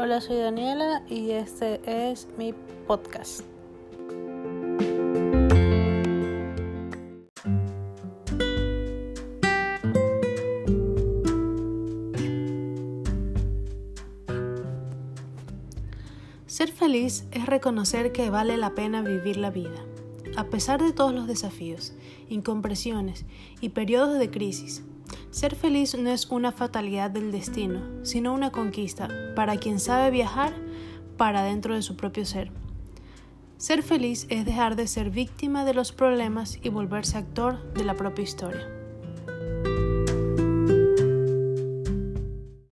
Hola, soy Daniela y este es mi podcast. Ser feliz es reconocer que vale la pena vivir la vida, a pesar de todos los desafíos, incompresiones y periodos de crisis. Ser feliz no es una fatalidad del destino, sino una conquista para quien sabe viajar para dentro de su propio ser. Ser feliz es dejar de ser víctima de los problemas y volverse actor de la propia historia.